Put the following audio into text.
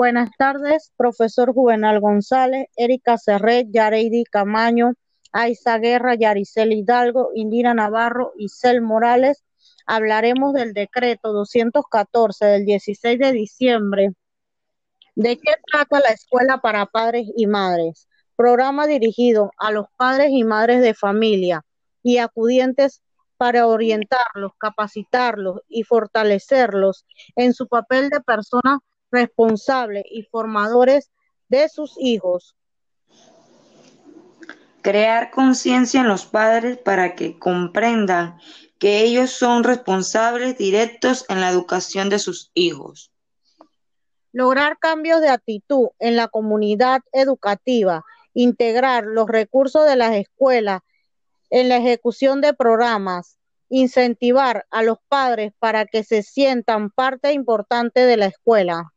Buenas tardes, profesor Juvenal González, Erika Serret, Yareidi Camaño, Aiza Guerra, Yaricel Hidalgo, Indira Navarro y Cel Morales. Hablaremos del decreto 214 del 16 de diciembre. ¿De qué trata la escuela para padres y madres? Programa dirigido a los padres y madres de familia y acudientes para orientarlos, capacitarlos y fortalecerlos en su papel de personas responsables y formadores de sus hijos. Crear conciencia en los padres para que comprendan que ellos son responsables directos en la educación de sus hijos. Lograr cambios de actitud en la comunidad educativa, integrar los recursos de las escuelas en la ejecución de programas, incentivar a los padres para que se sientan parte importante de la escuela.